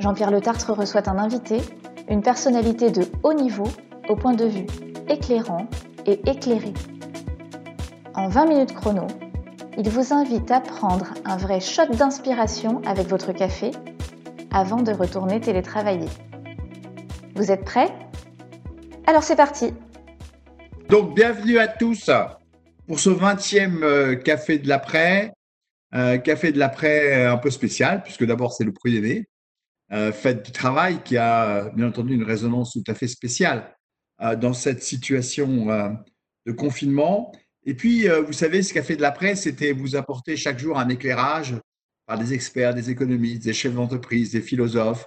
Jean-Pierre Le Tartre reçoit un invité, une personnalité de haut niveau au point de vue éclairant et éclairé. En 20 minutes chrono, il vous invite à prendre un vrai shot d'inspiration avec votre café avant de retourner télétravailler. Vous êtes prêts? Alors c'est parti Donc bienvenue à tous pour ce 20e euh, café de l'après. Euh, café de l'après un peu spécial, puisque d'abord c'est le premier euh, du travail qui a bien entendu une résonance tout à fait spéciale euh, dans cette situation euh, de confinement. Et puis, vous savez, ce café de l'après, c'était vous apporter chaque jour un éclairage par des experts, des économistes, des chefs d'entreprise, des philosophes.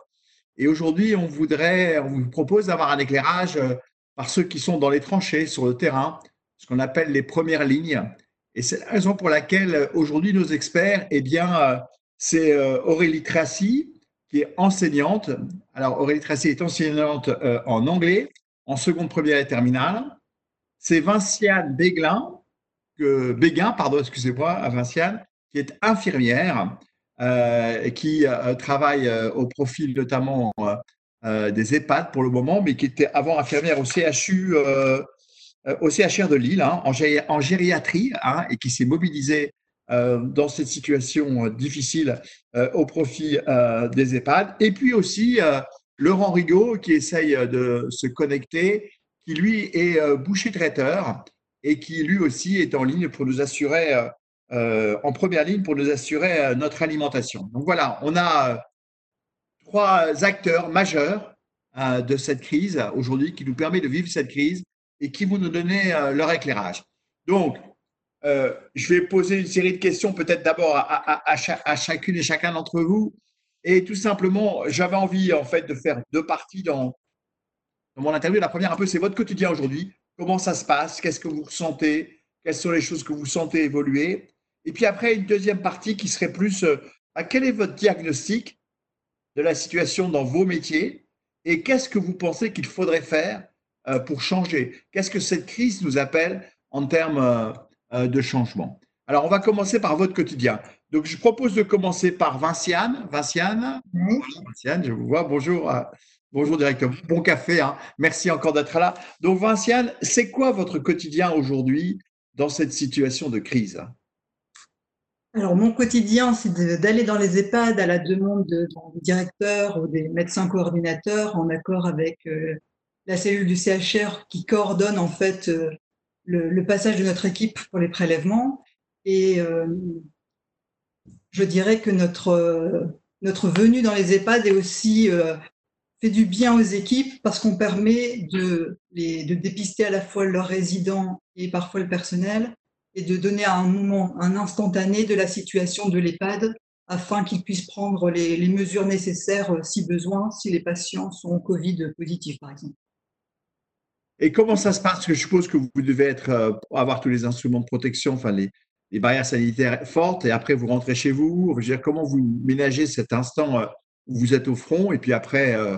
Et aujourd'hui, on voudrait, on vous propose d'avoir un éclairage par ceux qui sont dans les tranchées, sur le terrain, ce qu'on appelle les premières lignes, et c'est la raison pour laquelle euh, aujourd'hui nos experts, eh bien, euh, c'est euh, Aurélie Tracy qui est enseignante. Alors Aurélie Tracy est enseignante en anglais, en seconde, première et terminale. C'est Vinciane Béguin, pardon, excusez-moi, Vinciane, qui est infirmière, et qui travaille au profil notamment des EHPAD pour le moment, mais qui était avant infirmière au CHU euh, au CHR de Lille hein, en, gériatrie hein, et qui s'est mobilisé euh, dans cette situation euh, difficile au profit des EHPAD. Et puis aussi Laurent Rigaud qui essaye de se connecter, qui lui est boucher traiteur et qui lui aussi est en ligne pour nous assurer, en première ligne pour nous assurer notre alimentation. Donc voilà, on a trois acteurs majeurs de cette crise aujourd'hui qui nous permet de vivre cette crise et qui vont nous donner euh, leur éclairage. Donc, euh, je vais poser une série de questions, peut-être d'abord à, chacune et chacun d'entre vous. Et tout simplement, j'avais envie en fait de faire deux parties dans, mon interview. La première, un peu, c'est votre quotidien aujourd'hui. Comment ça se passe? Qu'est-ce que vous ressentez? Quelles sont les choses que vous sentez évoluer? Et puis après, une deuxième partie qui serait plus euh, quel est votre diagnostic de la situation dans vos métiers? Et qu'est-ce que vous pensez qu'il faudrait faire euh, pour changer? Qu'est-ce que cette crise nous appelle en termes de changement Alors, on va commencer par votre quotidien. Donc, je propose de commencer par Vinciane. Vinciane, Vinciane je vous vois. Bonjour. Bonjour directeur. Bon café. Hein. Merci encore d'être là. Donc, Vinciane, c'est quoi votre quotidien aujourd'hui dans cette situation de crise? Alors, mon quotidien, c'est d'aller dans les EHPAD à la demande des directeurs ou des médecins coordinateurs en accord avec la cellule du CHR qui coordonne en fait euh, le, passage de notre équipe pour les prélèvements. Et euh, je dirais que notre, euh, notre venue dans les EHPAD est aussi fait du bien aux équipes parce qu'on permet de, les, de dépister à la fois leurs résidents et parfois le personnel et de donner à un moment, un instantané de la situation de l'EHPAD afin qu'ils puissent prendre les, les, mesures nécessaires si besoin, si les patients sont Covid positifs, par exemple. Et comment ça se passe? Parce que je suppose que vous devez être, euh, avoir tous les instruments de protection, enfin les, les, barrières sanitaires fortes, et après vous rentrez chez vous. Je veux dire, comment vous ménagez cet instant euh, où vous êtes au front et puis après euh,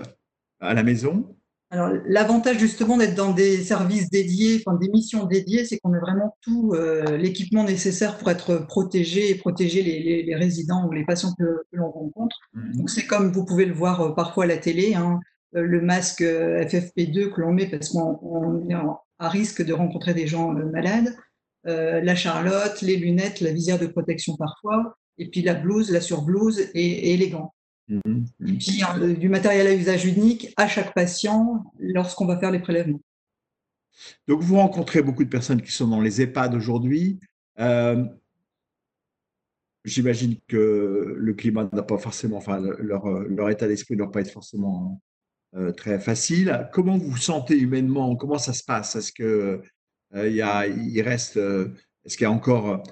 à la maison? Alors, l'avantage justement d'être dans des services dédiés, enfin des missions dédiées, c'est qu'on a vraiment tout l'équipement nécessaire pour être protégé et protéger les, les, résidents ou les patients que, l'on rencontre. Mmh. Donc, c'est comme vous pouvez le voir parfois à la télé. Hein, le masque euh, FFP2 que l'on met parce qu'on est à risque de rencontrer des gens euh, malades, la charlotte, les lunettes, la visière de protection parfois, et puis la blouse, la surblouse et, les gants. Mmh, mmh. Et puis du matériel à usage unique à chaque patient lorsqu'on va faire les prélèvements. Donc vous rencontrez beaucoup de personnes qui sont dans les EHPAD aujourd'hui. J'imagine que le climat n'a pas forcément, enfin leur, leur état d'esprit ne doit pas être forcément euh, très facile. Comment vous vous sentez humainement? Comment ça se passe? Est-ce que euh, y a, il reste, euh, est-ce qu'il y a encore,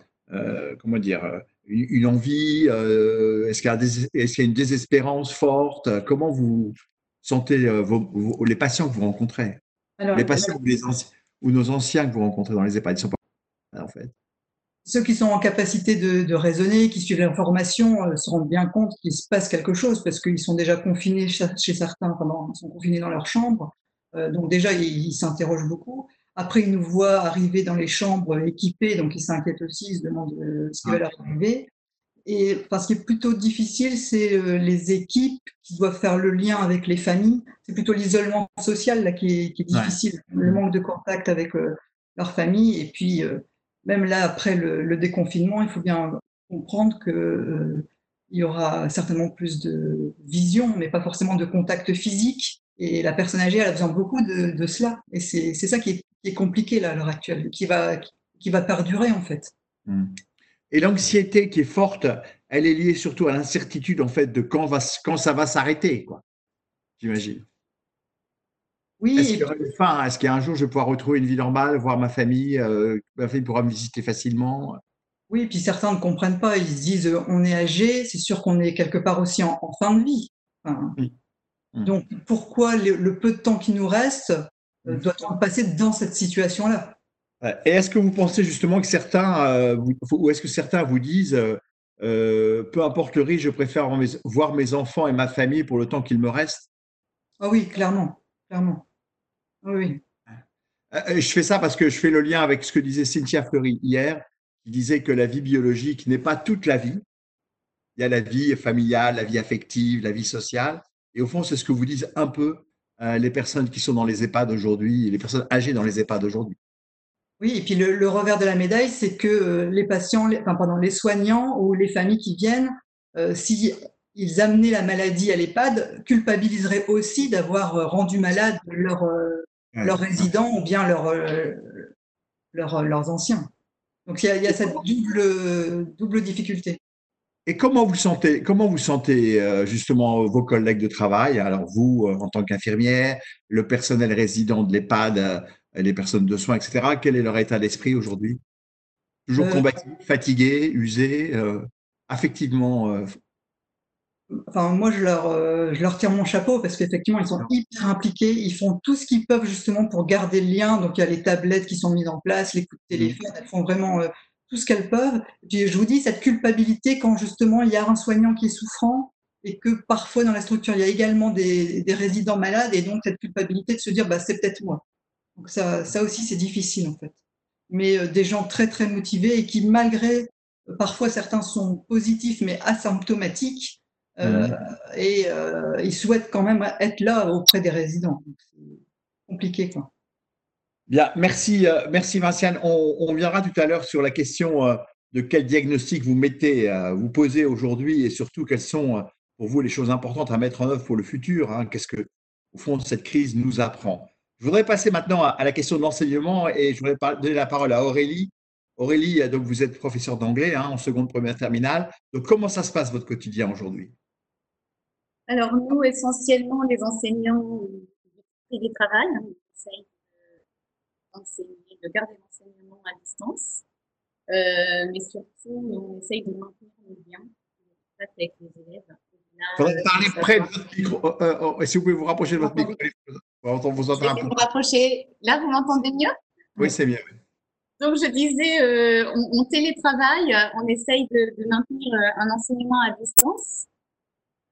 comment dire, une, envie Est-ce qu'il y, a une désespérance forte? Comment vous sentez les patients que vous rencontrez? Les patients ou, les ou, nos anciens que vous rencontrez dans les EHPAD, ils sont pas en fait. Ceux qui sont en capacité de, raisonner, qui suivent l'information, se rendent bien compte qu'il se passe quelque chose parce qu'ils sont déjà confinés chez certains pendant, ils sont confinés dans leur chambre. donc déjà, ils s'interrogent beaucoup. Après, ils nous voient arriver dans les chambres équipées, donc ils s'inquiètent aussi, ils se demandent euh, ce qui va leur arriver. Et parce ce qui est plutôt difficile, c'est euh, les équipes qui doivent faire le lien avec les familles. C'est plutôt l'isolement social là, qui, est, difficile, le manque de contact avec euh, leur famille. Et puis, même là, après le, déconfinement, il faut bien comprendre qu'il y aura certainement plus de vision, mais pas forcément de contact physique. Et la personne âgée, elle a besoin beaucoup de, cela. Et c'est ça qui est, compliqué là, à l'heure actuelle, qui va, qui va perdurer en fait. Hmm. Et l'anxiété qui est forte, elle est liée surtout à l'incertitude en fait de quand, va, quand ça va s'arrêter, quoi. J'imagine. Oui. Est-ce qu'il y Est-ce qu'un jour je vais pouvoir retrouver une vie normale, voir ma famille, euh, ma famille pourra me visiter facilement? Oui, puis certains ne comprennent pas. Ils se disent euh, on est âgé, c'est sûr qu'on est quelque part aussi en, fin de vie. oui. Mmh. Donc, pourquoi le, peu de temps qui nous reste euh, mmh. doit-on passer dans cette situation-là? Et est-ce que vous pensez justement que certains, euh, ou est-ce que certains vous disent, euh, peu importe le risque, je préfère voir mes enfants et ma famille pour le temps qu'il me reste? Ah oui, clairement, clairement. Oui. Je fais ça parce que je fais le lien avec ce que disait Cynthia Fleury hier, qui disait que la vie biologique n'est pas toute la vie. Il y a la vie familiale, la vie affective, la vie sociale. Et au fond, c'est ce que vous disent un peu euh, les personnes qui sont dans les EHPAD aujourd'hui, les personnes âgées dans les EHPAD aujourd'hui. Oui, et puis le, revers de la médaille, c'est que euh, les patients, les, enfin, pardon, les soignants ou les familles qui viennent, euh, si ils amenaient la maladie à l'EHPAD, culpabiliseraient aussi d'avoir rendu malade leurs leur résidents ou bien leurs leurs anciens. Donc il y a, il y a cette double, double difficulté. Et comment vous sentez, comment vous sentez euh, justement vos collègues de travail? Alors vous, euh, en tant qu'infirmière, le personnel résident de l'EHPAD, euh, les personnes de soins, etc. Quel est leur état d'esprit aujourd'hui? Toujours combattu, fatigué, usé, affectivement Enfin, moi, je leur, je leur tire mon chapeau parce qu'effectivement, ils sont hyper impliqués. Ils font tout ce qu'ils peuvent justement pour garder le lien. Donc, il y a les tablettes qui sont mises en place, les coups de mmh. téléphone. Elles font vraiment tout ce qu'elles peuvent. je vous dis, cette culpabilité quand justement il y a un soignant qui est souffrant et que parfois dans la structure, il y a également des, résidents malades et donc cette culpabilité de se dire, bah, c'est peut-être moi. Donc ça, ça aussi, c'est difficile en fait. Mais euh, des gens très, très motivés et qui, malgré, euh, parfois certains sont positifs mais asymptomatiques, euh, et ils souhaitent quand même être là auprès des résidents. C'est compliqué, quoi. Bien, merci, euh, merci Vinciane. On, viendra tout à l'heure sur la question euh, de quel diagnostic vous mettez, euh, vous posez aujourd'hui et surtout quelles sont pour vous les choses importantes à mettre en œuvre pour le futur. Hein. Qu'est-ce que, au fond, cette crise nous apprend? Je voudrais passer maintenant à, la question de l'enseignement et je voudrais donner la parole à Aurélie. Aurélie, donc vous êtes professeur d'anglais hein, en seconde, première terminale. Donc, comment ça se passe votre quotidien aujourd'hui? Alors, nous, essentiellement, les enseignants du travail, hein, de garder l'enseignement à distance. Euh, mais surtout, on essaye de maintenir le lien avec les élèves. Il faudrait parler près de votre micro. Euh, euh, euh si vous pouvez vous rapprocher de votre micro. On vous entend un peu. Vous rapprocher. Là, vous m'entendez mieux? Oui, c'est mieux. Donc, je disais, on, on, télétravaille, on essaye de, de, maintenir un enseignement à distance,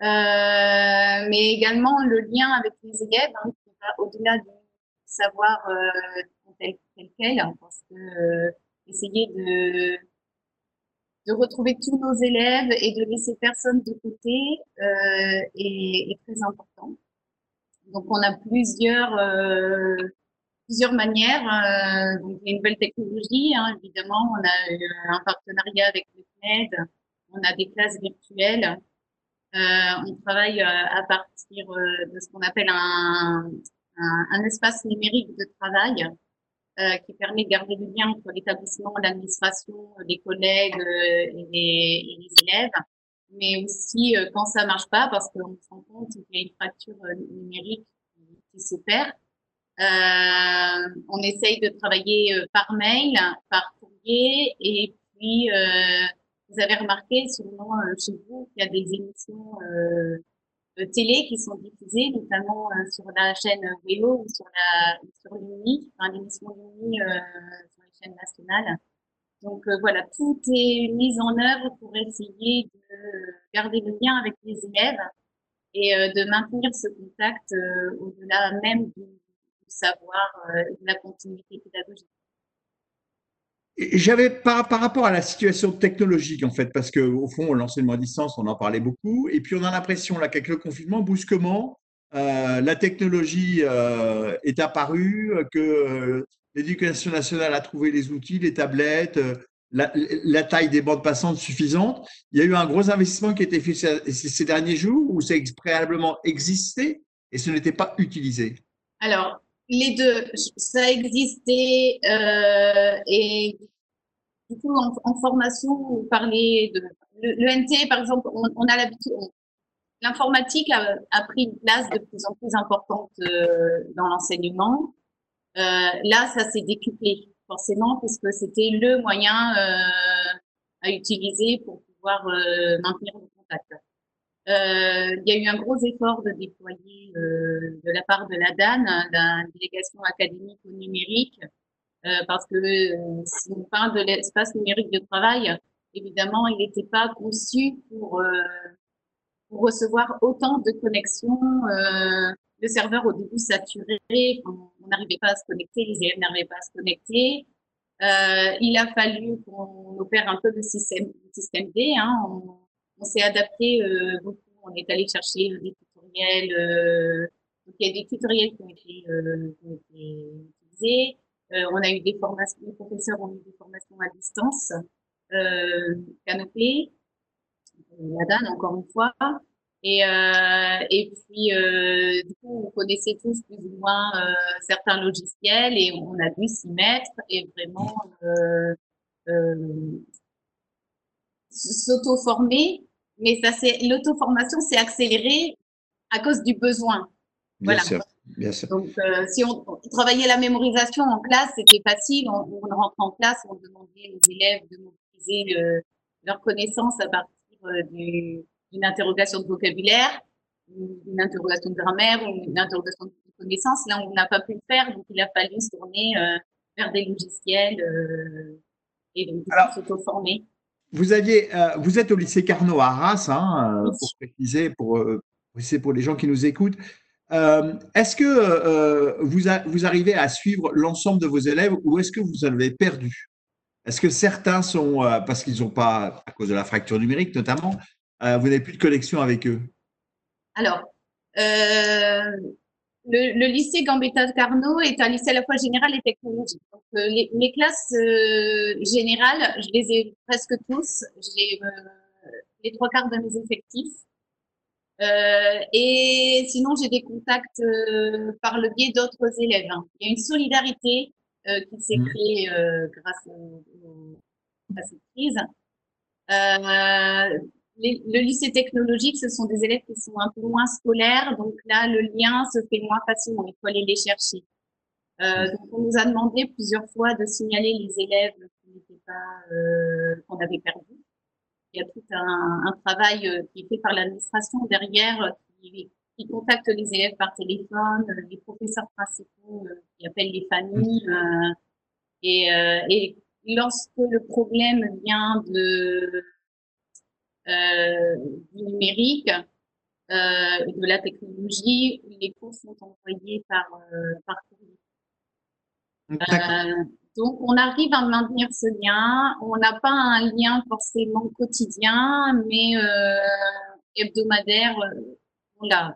mais également le lien avec les élèves, hein, au-delà de savoir tel, quel, hein, parce que euh, essayer de, de retrouver tous nos élèves et de laisser personne de côté euh, est, très important. Donc on a plusieurs euh, plusieurs manières. donc il y a une nouvelle technologie, hein, évidemment. On a un partenariat avec le CNED. On a des classes virtuelles. On travaille à partir de ce qu'on appelle un, un, espace numérique de travail euh, qui permet de garder le lien entre l'établissement, l'administration, les collègues euh, et les, et, les, élèves, mais aussi euh, quand ça marche pas, parce qu'on se rend compte qu'il y a une fracture numérique qui, s'opère. on essaye de travailler par mail, par courrier, et puis vous avez remarqué sûrement chez vous qu'il y a des émissions télé qui sont diffusées, notamment sur la chaîne Vélo ou sur l'UNI, enfin l'émission l'UNI sur les chaînes nationales. Donc voilà, tout est mis en œuvre pour essayer de garder le lien avec les élèves et de maintenir ce contact au-delà même du, savoir, de la continuité pédagogique. J'avais par, par, rapport à la situation technologique, en fait, parce qu'au fond, l'enseignement à distance, on en parlait beaucoup, et puis on a l'impression, là, qu'avec le confinement, brusquement, euh, la technologie euh, est apparue, que euh, l'éducation nationale a trouvé les outils, les tablettes, la, la, taille des bandes passantes suffisante. Il y a eu un gros investissement qui a été fait ces, ces derniers jours, où ça a préalablement existé et ce n'était pas utilisé. Alors, les deux, ça existait euh, et du coup en, en, formation, vous parlez de le, par exemple, on, a l'habitude, l'informatique a, a, pris une place de plus en plus importante euh, dans l'enseignement. Euh, là, ça s'est décuplé forcément puisque c'était le moyen euh, à utiliser pour pouvoir euh, maintenir le contact. Euh, il y a eu un gros effort de déployer euh, de la part de la DAN, la délégation académique au numérique, euh, parce que si on parle de l'espace numérique de travail, évidemment, il n'était pas conçu pour, recevoir autant de connexions. le serveur au début saturé, on n'arrivait pas à se connecter, les élèves n'arrivaient pas à se connecter. il a fallu qu'on opère un peu le système, D. Hein, on s'est adapté euh, beaucoup. On est allé chercher des tutoriels. Euh, donc il y a des tutoriels qui ont été, euh, utilisés. on a eu des formations, les professeurs ont eu des formations à distance, euh, canopée, la encore une fois. Et, euh, et puis, euh, du coup, on connaissait tous plus ou moins euh, certains logiciels et on a dû s'y mettre et vraiment euh, s'auto-former mais ça c'est l'auto-formation s'est accélérée à cause du besoin. Bien voilà. sûr, bien sûr. Donc, euh, si on, on, travaillait la mémorisation en classe, c'était facile. On, on rentre en classe, on demandait aux élèves de mobiliser le, leur connaissance à partir euh, d'une interrogation de vocabulaire, d'une interrogation de grammaire ou une interrogation de connaissance. Là, on n'a pas pu le faire, donc il a fallu se tourner euh, vers des logiciels euh, et donc s'auto-former. Vous aviez, euh, vous êtes au lycée Carnot à Arras, hein, euh, pour préciser, pour, euh, pour les gens qui nous écoutent. Euh, est-ce que euh, vous, a, vous arrivez à suivre l'ensemble de vos élèves ou est-ce que vous avez perdu? Est-ce que certains sont, parce qu'ils n'ont pas, à cause de la fracture numérique notamment, vous n'avez plus de connexion avec eux? Alors, le, le, lycée Gambetta Carnot est un lycée à la fois général et technologique. Donc, euh, les, mes classes euh, générales, je les ai presque tous. J'ai euh, les trois quarts de mes effectifs. Et sinon, j'ai des contacts par le biais d'autres élèves. Hein. Il y a une solidarité qui s'est mmh. créée grâce au, au, à cette crise le lycée technologique, ce sont des élèves qui sont un peu moins scolaires, donc là, le lien se fait moins facilement. Il faut aller les chercher. Euh, donc, on nous a demandé plusieurs fois de signaler les élèves qui n'étaient pas, euh, qu'on avait perdus. Il y a tout un, un travail euh, qui est fait par l'administration derrière, qui, qui, contacte les élèves par téléphone, les professeurs principaux qui appellent les familles. et, et lorsque le problème vient de du numérique euh, et de la technologie, les cours sont envoyés par, euh, par courrier. donc, on arrive à maintenir ce lien. On n'a pas un lien forcément quotidien, mais hebdomadaire. Voilà.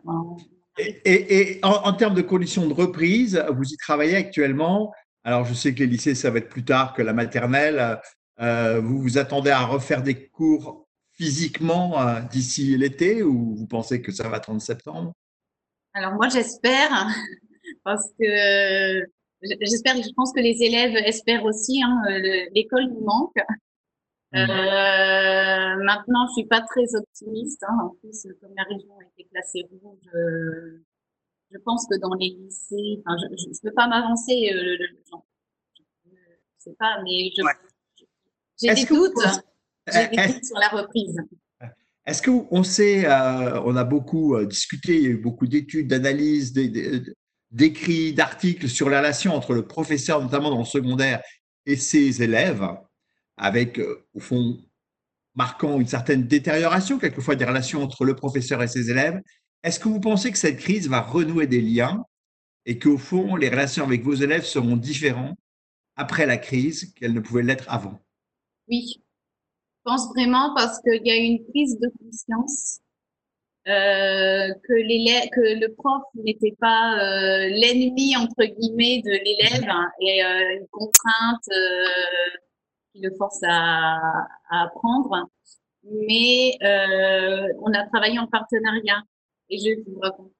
Et, et, et en, en, termes de conditions de reprise, vous y travaillez actuellement? Alors, je sais que les lycées, ça va être plus tard que la maternelle. Euh, vous vous attendez à refaire des cours physiquement euh, d'ici l'été ou vous pensez que ça va attendre septembre? Alors moi j'espère parce que j'espère, je pense que les élèves espèrent aussi. Hein, L'école nous manque. Mmh. Euh, maintenant, je suis pas très optimiste. Hein. En plus, comme la région a été classée rouge, je, je pense que dans les lycées, enfin, je ne peux pas m'avancer. Euh, je ne sais pas, mais je, ouais. j'ai des doutes. J'ai des doutes sur la reprise. Est-ce qu'on sait, euh, on a beaucoup euh, discuté, il y a eu beaucoup d'études, d'analyses, d'écrits, d'articles sur la relation entre le professeur, notamment dans le secondaire, et ses élèves, avec, euh, au fond, marquant une certaine détérioration, quelquefois des relations entre le professeur et ses élèves. Est-ce que vous pensez que cette crise va renouer des liens et qu'au fond, les relations avec vos élèves seront différentes après la crise qu'elles ne pouvaient l'être avant? Oui, pense vraiment parce qu'il y a une prise de conscience euh, que, que le prof n'était pas euh, l'ennemi entre guillemets de l'élève hein, et euh, une contrainte euh, qui le force à, à apprendre. Mais euh, on a travaillé en partenariat et je vais vous raconter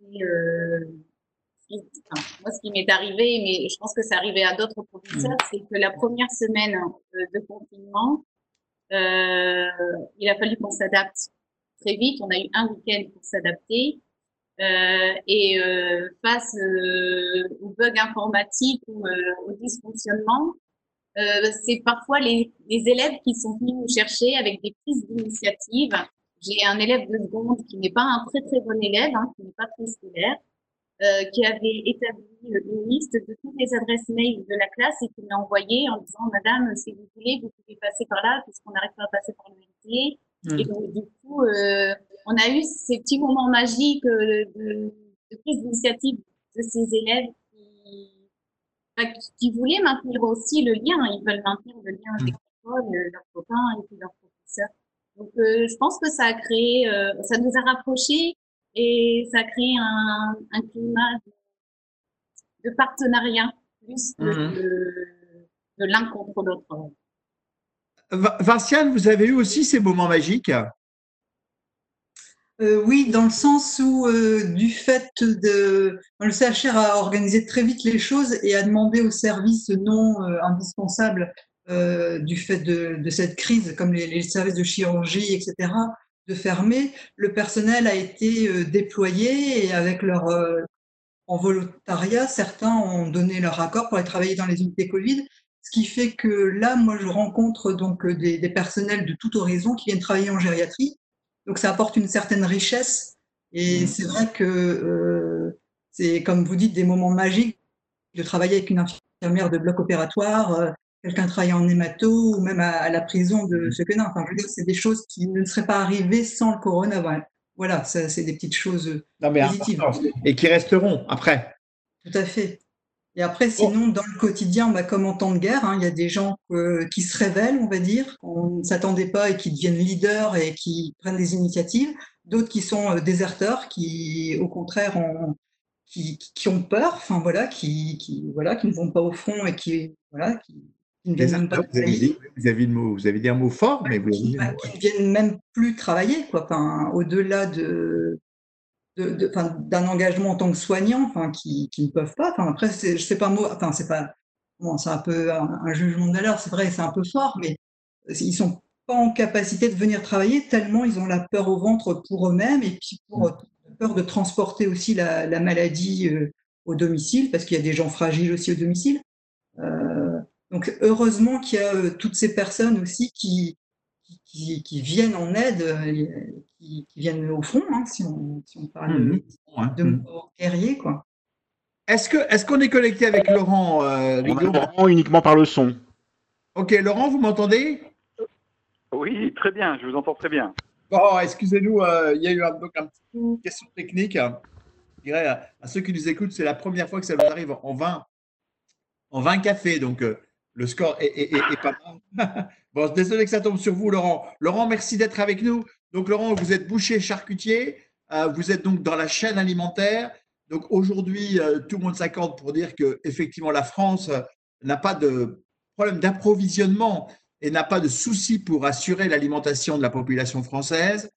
enfin, moi ce qui m'est arrivé, mais je pense que ça arrivait à d'autres professeurs, mmh. c'est que la première semaine de confinement, euh, il a fallu qu'on s'adapte très vite. On a eu un week-end pour s'adapter. Euh, et euh, face aux bugs informatiques ou euh, au dysfonctionnement, euh, c'est parfois les, les, élèves qui sont venus nous chercher avec des prises d'initiative. J'ai un élève de seconde qui n'est pas un très très bon élève, hein, qui n'est pas très scolaire, euh, qui avait établi une liste de toutes les adresses mail de la classe et qui m'a envoyé en disant Madame, si vous voulez, vous pouvez passer par là puisqu'on n'arrive pas à passer par le métier. Mmh. Et donc, du coup, euh, on a eu ces petits moments magiques euh, de, de prise d'initiative de ces élèves qui, bah, qui, voulaient maintenir aussi le lien. Ils veulent maintenir le lien avec mmh. l'école, euh, leurs copains et puis leurs professeurs. Donc, euh, je pense que ça a créé, ça nous a rapprochés et ça crée un, un climat de, de, partenariat plus mmh. de, de l'un contre l'autre. Vinciane, vous avez eu aussi ces moments magiques? Euh, oui, dans le sens où, euh, du fait de. Le CHR a organisé très vite les choses et a demandé aux services non euh, indispensables euh, du fait de, de, cette crise, comme les, les, services de chirurgie, etc., de fermer, le personnel a été euh, déployé et avec leur euh, en volontariat, certains ont donné leur accord pour aller travailler dans les unités Covid, ce qui fait que là, moi, je rencontre donc euh, des, des personnels de tout horizon qui viennent travailler en gériatrie. Donc, ça apporte une certaine richesse. Et mmh. c'est vrai que euh, c'est, comme vous dites, des moments magiques de travailler avec une infirmière de bloc opératoire, quelqu'un travaille en hémato ou même à, à la prison de ce que non. Enfin, je veux dire, c'est des choses qui ne seraient pas arrivées sans le corona. Voilà, c'est des petites choses non, mais positives. Et qui resteront après. Tout à fait. Et après, sinon, dans le quotidien, bah, comme en temps de guerre, hein, il y a des gens euh, qui se révèlent, on va dire, on ne s'attendait pas et qui deviennent leaders et qui prennent des initiatives. D'autres qui sont euh, déserteurs, qui, au contraire, ont, qui, qui, ont peur, enfin voilà, qui, qui, voilà, qui ne vont pas au front et qui, voilà, qui, vous, avez dit, vous, avez mot, vous avez dit un mot fort, mais vous qui, bah, qui viennent même plus travailler, quoi. Enfin, au-delà de, de, de d'un engagement en tant que soignant, enfin, qui, qui ne peuvent pas. Enfin, après, c'est, je sais pas mot, enfin, c'est pas, bon, c'est un peu un, un jugement de valeur, c'est vrai, c'est un peu fort, mais ils sont pas en capacité de venir travailler tellement ils ont la peur au ventre pour eux-mêmes et puis pour mmh. peur de transporter aussi la, la maladie euh, au domicile, parce qu'il y a des gens fragiles aussi au domicile. Euh, donc heureusement qu'il y a euh, toutes ces personnes aussi qui, qui, qui viennent en aide, euh, qui, qui, viennent au front, hein, si, on, si, on, parle mmh, de, de guerriers. Quoi. Est-ce qu'on est, qu'on est connecté avec Laurent euh, Laurent uniquement par le son. Ok, Laurent, vous m'entendez? Oui, très bien, je vous entends très bien. Bon, excusez-nous, euh, il y a eu un, donc un petit question technique. Je dirais à, à, ceux qui nous écoutent, c'est la première fois que ça nous arrive en 20, en 20 cafés. Donc, euh, le score est, pas mal. bon, désolé que ça tombe sur vous, Laurent. Laurent, merci d'être avec nous. Donc, Laurent, vous êtes boucher charcutier. Euh, vous êtes donc dans la chaîne alimentaire. Donc, aujourd'hui, euh, tout le monde s'accorde pour dire que effectivement, la France n'a pas de problème d'approvisionnement et n'a pas de souci pour assurer l'alimentation de la population française.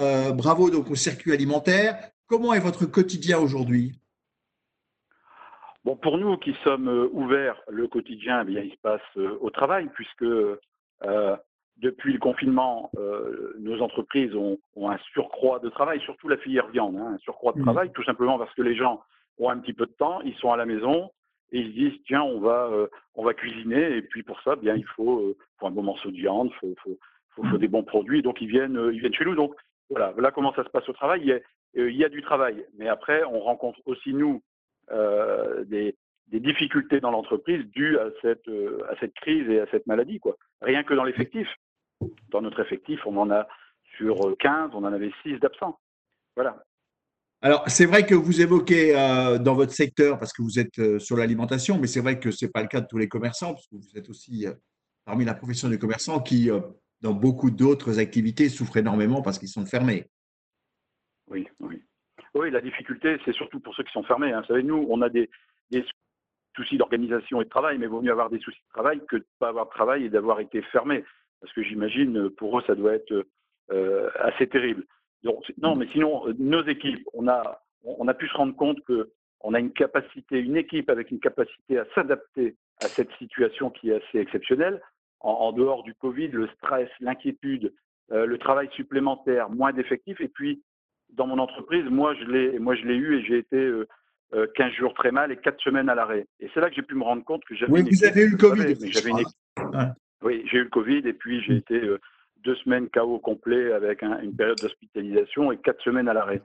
Euh, bravo donc au circuit alimentaire. Comment est votre quotidien aujourd'hui? Bon, pour nous qui sommes euh, ouverts, le quotidien, eh bien, il se passe euh, au travail, puisque euh, depuis le confinement, euh, nos entreprises ont, ont, un surcroît de travail, surtout la filière viande, hein, un surcroît de mmh. travail, tout simplement parce que les gens ont un petit peu de temps, ils sont à la maison et ils se disent tiens, on va, on va cuisiner, et puis pour ça, bien, il faut, faut un bon morceau de viande, il faut, faut, faut, faut, des bons produits, donc ils viennent, ils viennent chez nous. Donc voilà, voilà comment ça se passe au travail. Il y a, il y a du travail, mais après, on rencontre aussi, nous, des, des difficultés dans l'entreprise dues à cette, à cette crise et à cette maladie. Quoi. Rien que dans l'effectif. Dans notre effectif, on en a sur 15, on en avait 6 d'absents. Voilà. Alors, c'est vrai que vous évoquez euh, dans votre secteur, parce que vous êtes euh, sur l'alimentation, mais c'est vrai que ce n'est pas le cas de tous les commerçants, parce que vous êtes aussi euh, parmi la profession des commerçants qui, dans beaucoup d'autres activités, souffrent énormément parce qu'ils sont fermés. Oui, oui. Oui, la difficulté, c'est surtout pour ceux qui sont fermés. Hein. Vous savez, nous, on a des, soucis d'organisation et de travail, mais il vaut mieux avoir des soucis de travail que de ne pas avoir de travail et d'avoir été fermé. Parce que j'imagine, pour eux, ça doit être assez terrible non, mais sinon, euh, nos équipes, on a, on a pu se rendre compte qu'on a une capacité, une équipe avec une capacité à s'adapter à cette situation qui est assez exceptionnelle. En, dehors du Covid, le stress, l'inquiétude, euh, le travail supplémentaire, moins d'effectifs. Et puis, dans mon entreprise, moi, je l'ai, moi, je l'ai eu et j'ai été 15 euh, jours très mal et 4 semaines à l'arrêt. Et c'est là que j'ai pu me rendre compte que j'avais. Oui, vous avez eu le Covid. Oui, j'ai eu le Covid et puis j'ai été deux semaines KO complet avec une période d'hospitalisation et quatre semaines à l'arrêt.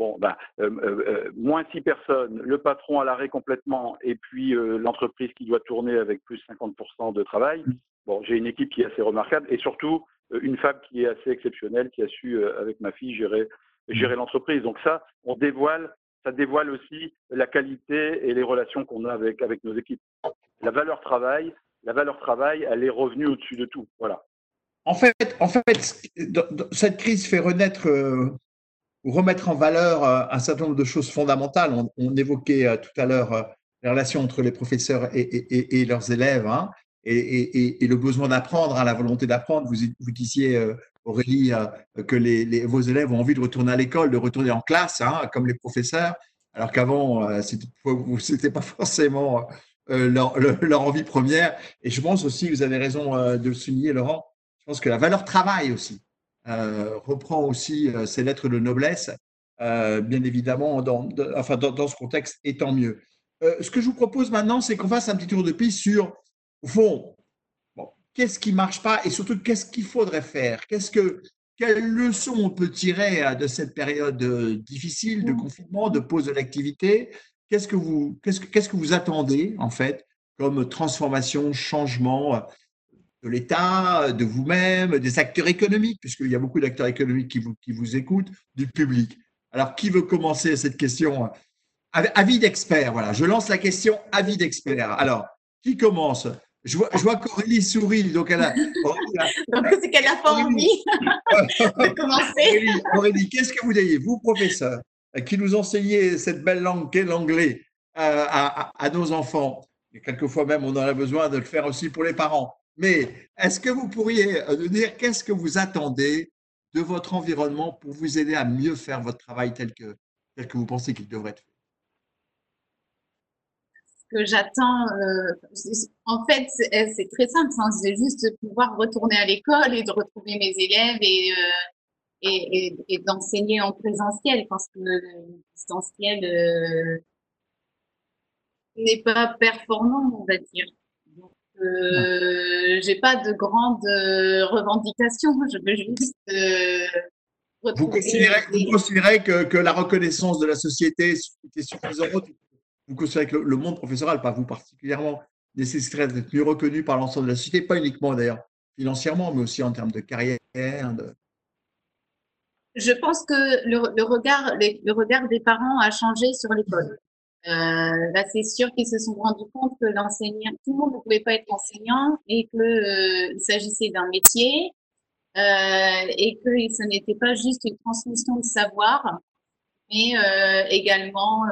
Bon, ben, euh, euh, euh, moins six personnes, le patron à l'arrêt complètement, et puis l'entreprise qui doit tourner avec plus 50% de travail. Bon, j'ai une équipe qui est assez remarquable et surtout une femme qui est assez exceptionnelle, qui a su, avec ma fille, gérer, gérer l'entreprise. Donc ça, on dévoile, ça dévoile aussi la qualité et les relations qu'on a avec, avec nos équipes. La valeur travail, la valeur travail, elle est revenue au-dessus de tout. Voilà. En fait, en fait, cette crise fait renaître euh, ou remettre en valeur euh, un certain nombre de choses fondamentales. On, évoquait euh, tout à l'heure les relations entre les professeurs et, leurs élèves hein, et, le besoin d'apprendre, hein, la volonté d'apprendre. Vous, vous, disiez, Aurélie, que les, vos élèves ont envie de retourner à l'école, de retourner en classe, hein, comme les professeurs, alors qu'avant, ce n'était pas forcément leur, leur, envie première. Et je pense aussi, vous avez raison de le souligner, Laurent, je pense que la valeur travail aussi euh, reprend aussi euh, ses lettres de noblesse, euh, bien évidemment, dans, enfin, dans, ce contexte, et tant mieux. ce que je vous propose maintenant, c'est qu'on fasse un petit tour de piste sur, au fond, qu'est-ce qui ne marche pas et surtout qu'est-ce qu'il faudrait faire? Qu'est-ce que, Quelles leçons on peut tirer de cette période difficile de confinement, de pause de l'activité? Qu'est-ce que vous, qu'est-ce que, qu'est-ce que vous attendez en fait comme transformation, changement de l'État, de vous-même, des acteurs économiques, puisqu'il y a beaucoup d'acteurs économiques qui vous, qui vous écoutent, du public. Alors, qui veut commencer cette question Avis d'expert, voilà. Je lance la question avis d'expert. Alors, qui commence? Je vois, je vois qu'Aurélie sourit, donc elle a. donc, c'est qu'elle n'a pas envie de commencer. Aurélie, qu'est-ce que vous diriez, vous, professeur, qui nous enseignez cette belle langue qu'est l'anglais euh, à, à, nos enfants, et quelquefois même on aurait besoin de le faire aussi pour les parents. Mais est-ce que vous pourriez euh, nous dire qu'est-ce que vous attendez de votre environnement pour vous aider à mieux faire votre travail tel que, tel que vous pensez qu'il devrait être fait? Que j'attends, euh, en fait, euh, c'est très simple. Hein, c'est juste de pouvoir retourner à l'école et de retrouver mes élèves et, et, et, d'enseigner en présentiel parce que le distanciel n'est pas performant, on va dire. Euh, j'ai pas de grandes euh, revendications. Je veux juste. Euh, vous considérez, que, que, la reconnaissance de la société est suffisante? Vous considérez que le, monde professoral, pas vous particulièrement, nécessiterait d'être mieux reconnu par l'ensemble de la société, pas uniquement d'ailleurs financièrement, mais aussi en termes de carrière. Je pense que le, regard, le regard des parents a changé sur l'école. Euh, là, c'est sûr qu'ils se sont rendus compte que l'enseignant, tout le monde ne pouvait pas être enseignant et que euh, s'agissait d'un métier euh, et que ce n'était pas juste une transmission de savoir, mais euh, également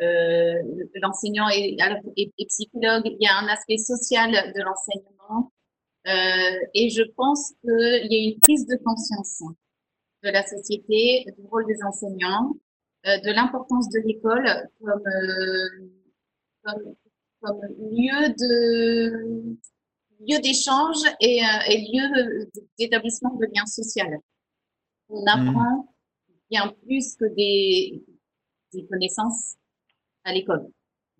euh, euh, l'enseignant est, est, psychologue. Il y a un aspect social de l'enseignement et je pense qu'il y a une prise de conscience de la société, du rôle des enseignants euh, de l'importance de l'école comme, euh, comme, comme, lieu de lieu d'échange et, euh, et, lieu d'établissement de liens sociaux. On mmh. apprend bien plus que des, des connaissances à l'école.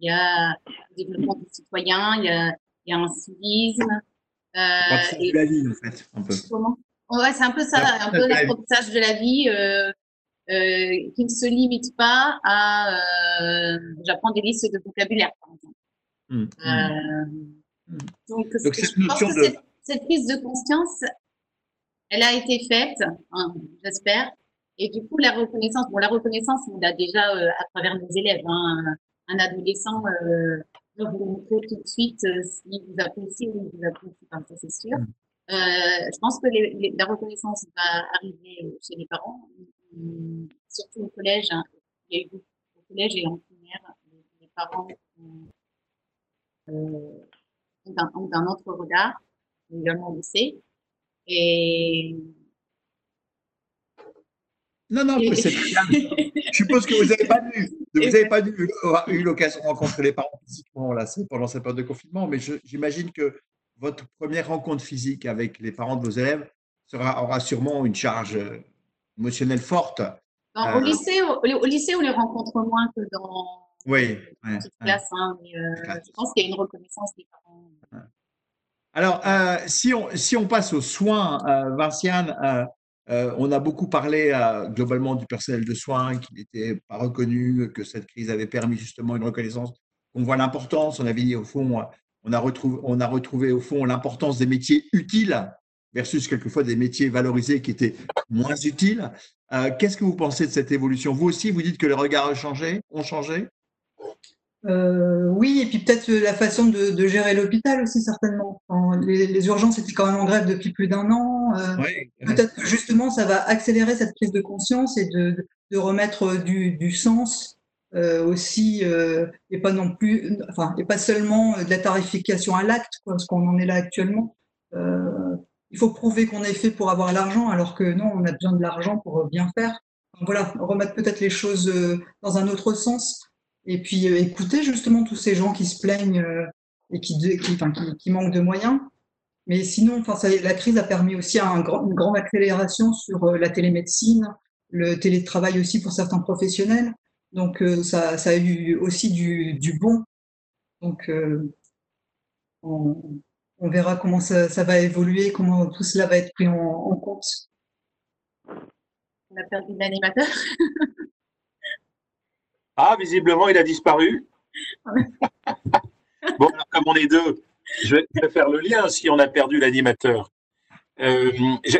Il y a le développement du citoyen, il y a, il y a un civisme. Euh, la vie, en fait, un peu. Comment? Ouais, c'est un peu ça, un peu l'apprentissage de la vie euh, euh, qui ne se limite pas à j'apprends des listes de vocabulaire, par exemple. Mmh, mmh. Euh, donc, donc je pense que cette, cette, prise de conscience, elle a été faite, hein, j'espère. Et du coup, la reconnaissance, bon, la reconnaissance, on l'a déjà euh, à travers nos élèves. Hein, un adolescent euh, va vous montrer tout de suite euh, s'il vous apprécie ou il vous apprécie pas, ça c'est sûr. Mmh. Euh, je pense que les, la reconnaissance va arriver chez les parents, surtout au collège. Hein. Il y a eu au collège et en primaire, les, parents ont, euh, un, ont, un, autre regard, également au lycée. Et non, non, c'est Je suppose que vous n'avez pas dû, vous avez pas dû, eu l'occasion de rencontrer les parents physiquement là, pendant cette période de confinement, mais j'imagine que votre première rencontre physique avec les parents de vos élèves sera, aura sûrement une charge euh, émotionnelle forte. au, euh, lycée, au, lycée, on les rencontre moins que dans oui, une petite classe, hein, mais euh, je pense qu'il y a une reconnaissance des parents. Alors, si, on, si on passe aux soins, Vinciane, on a beaucoup parlé globalement du personnel de soins qui n'était pas reconnu, que cette crise avait permis justement une reconnaissance. On voit l'importance, on avait dit au fond, on a retrouvé, on a retrouvé au fond l'importance des métiers utiles versus quelquefois des métiers valorisés qui étaient moins utiles. Euh, qu'est-ce que vous pensez de cette évolution? Vous aussi, vous dites que les regards ont changé, ont changé? Euh, oui, et puis peut-être la façon de, gérer l'hôpital aussi, certainement. les, urgences étaient quand même en grève depuis plus d'un an. Euh, peut-être que justement, ça va accélérer cette prise de conscience et de, remettre du sens euh, aussi, et pas non plus, enfin, et pas seulement de la tarification à l'acte, parce qu'on en est là actuellement. Il faut prouver qu'on est fait pour avoir l'argent, alors que non, on a besoin de l'argent pour bien faire. Donc voilà, remettre peut-être les choses dans un autre sens, et puis écouter justement tous ces gens qui se plaignent et qui, manquent de moyens. Mais sinon, la crise a permis aussi une grande accélération sur la télémédecine, le télétravail aussi pour certains professionnels. Donc euh, ça, a eu aussi du, bon. Donc euh, on, verra comment ça, va évoluer, comment tout cela va être pris en compte. On a perdu l'animateur. ah, visiblement, il a disparu. bon, alors, comme on est deux, je vais faire le lien si on a perdu l'animateur. Euh,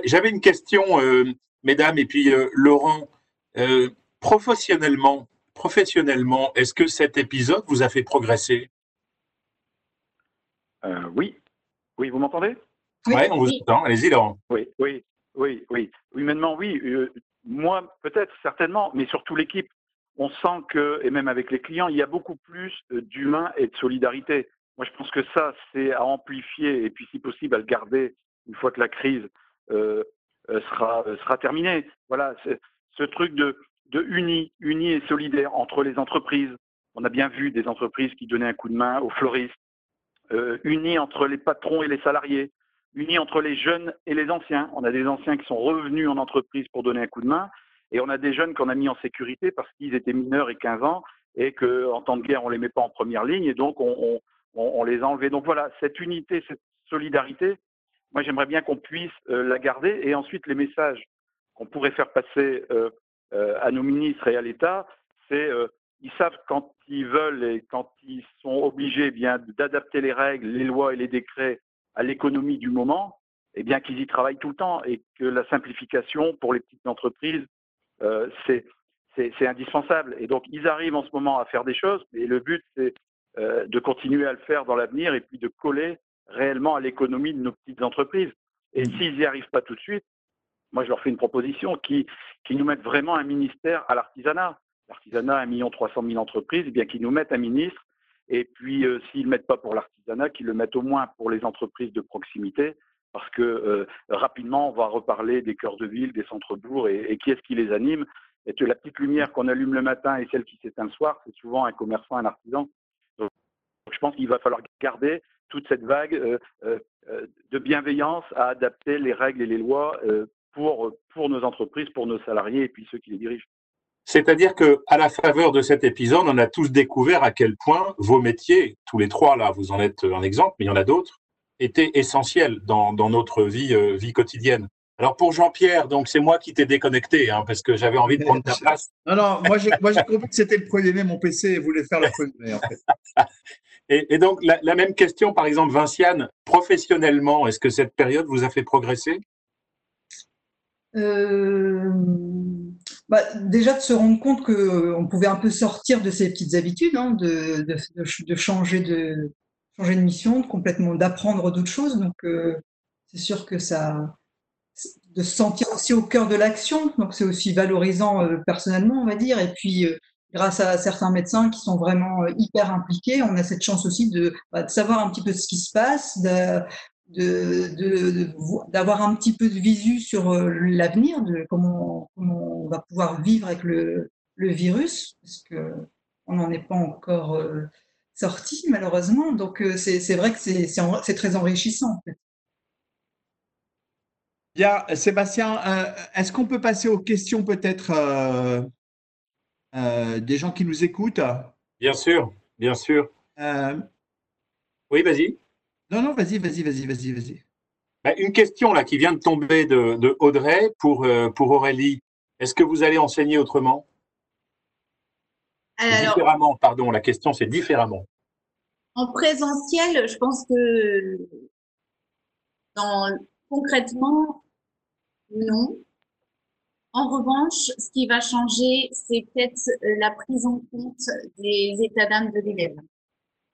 J'avais une question, euh, mesdames, et puis euh, Laurent. professionnellement, professionnellement, est-ce que cet épisode vous a fait progresser? Euh, Oui. Oui, vous m'entendez? Oui, on vous entend. Allez-y, Laurent. Oui, oui, oui, oui. Humainement, oui. Euh, moi, peut-être, certainement, mais surtout l'équipe. On sent que, et même avec les clients, il y a beaucoup plus euh, d'humain et de solidarité. Moi, je pense que ça, c'est à amplifier et puis, si possible, à le garder une fois que la crise sera, sera terminée. Voilà, ce truc de de unis, unis et solidaires entre les entreprises. On a bien vu des entreprises qui donnaient un coup de main aux fleuristes, euh, unis entre les patrons et les salariés, unis entre les jeunes et les anciens. On a des anciens qui sont revenus en entreprise pour donner un coup de main, et on a des jeunes qu'on a mis en sécurité parce qu'ils étaient mineurs et 15 ans, et qu'en temps de guerre, on les met pas en première ligne, et donc on, les a enlevés. Donc voilà, cette unité, cette solidarité, moi j'aimerais bien qu'on puisse euh, la garder, et ensuite les messages qu'on pourrait faire passer euh, euh, à nos ministres et à l'État, c'est ils savent quand ils veulent et quand ils sont obligés eh bien d'adapter les règles, les lois et les décrets à l'économie du moment, eh bien qu'ils y travaillent tout le temps et que la simplification pour les petites entreprises, c'est c'est indispensable. Et donc, ils arrivent en ce moment à faire des choses, et le but, c'est euh, de continuer à le faire dans l'avenir et puis de coller réellement à l'économie de nos petites entreprises. Et mmh. s'ils n'y arrivent pas tout de suite, moi, je leur fais une proposition qui, qui nous mette vraiment un ministère à l'artisanat. L'artisanat, 1 300 000 entreprises, eh bien qu'ils nous mettent un ministre. Et puis, euh, s'ils ne mettent pas pour l'artisanat, qu'ils le mettent au moins pour les entreprises de proximité, parce que euh, rapidement, on va reparler des cœurs de ville, des centres-bourgs, et, qui est-ce qui les anime Et la petite lumière qu'on allume le matin et celle qui s'éteint le soir, c'est souvent un commerçant, un artisan. Donc, je pense qu'il va falloir garder toute cette vague euh, de bienveillance à adapter les règles et les lois pour, pour nos entreprises, pour nos salariés et puis ceux qui les dirigent. C'est-à-dire que, à la faveur de cet épisode, on a tous découvert à quel point vos métiers, tous les trois là, vous en êtes un exemple, mais il y en a d'autres, étaient essentiels dans, dans notre vie, euh, vie quotidienne. Alors pour Jean-Pierre, donc c'est moi qui t'ai déconnecté, hein, parce que j'avais envie de prendre ta place. Non, non, moi j'ai compris que c'était le premier mai, mon PC voulait faire le premier mai, en fait. Et, et donc la, la, même question, par exemple, Vinciane, professionnellement, est-ce que cette période vous a fait progresser? Euh, bah, Déjà de se rendre compte qu'on pouvait un peu sortir de ces petites habitudes, hein, de, de, de, changer de changer de mission, complètement d'apprendre d'autres choses. Donc euh, c'est sûr que ça de se sentir aussi au cœur de l'action. Donc c'est aussi valorisant euh, personnellement, on va dire. Et puis euh, grâce à certains médecins qui sont vraiment hyper impliqués, on a cette chance aussi de, bah, de savoir un petit peu ce qui se passe, de d'avoir un petit peu de visu sur l'avenir, de comment, on va pouvoir vivre avec le, le virus, parce que on n'en est pas encore sorti malheureusement. Donc c'est vrai que c'est très enrichissant. En fait. Bien, Sébastien, euh, est-ce qu'on peut passer aux questions peut-être euh, euh, des gens qui nous écoutent? Bien sûr, bien sûr. oui, vas-y. Non, non, vas-y, vas-y, vas-y, vas-y, vas-y. Bah, une question là qui vient de tomber de, de Audrey pour, pour Aurélie. Est-ce que vous allez enseigner autrement? Alors, Différemment, pardon, la question c'est différemment. En présentiel, je pense que dans, concrètement, non. En revanche, ce qui va changer, c'est peut-être euh, la prise en compte des états d'âme de l'élève.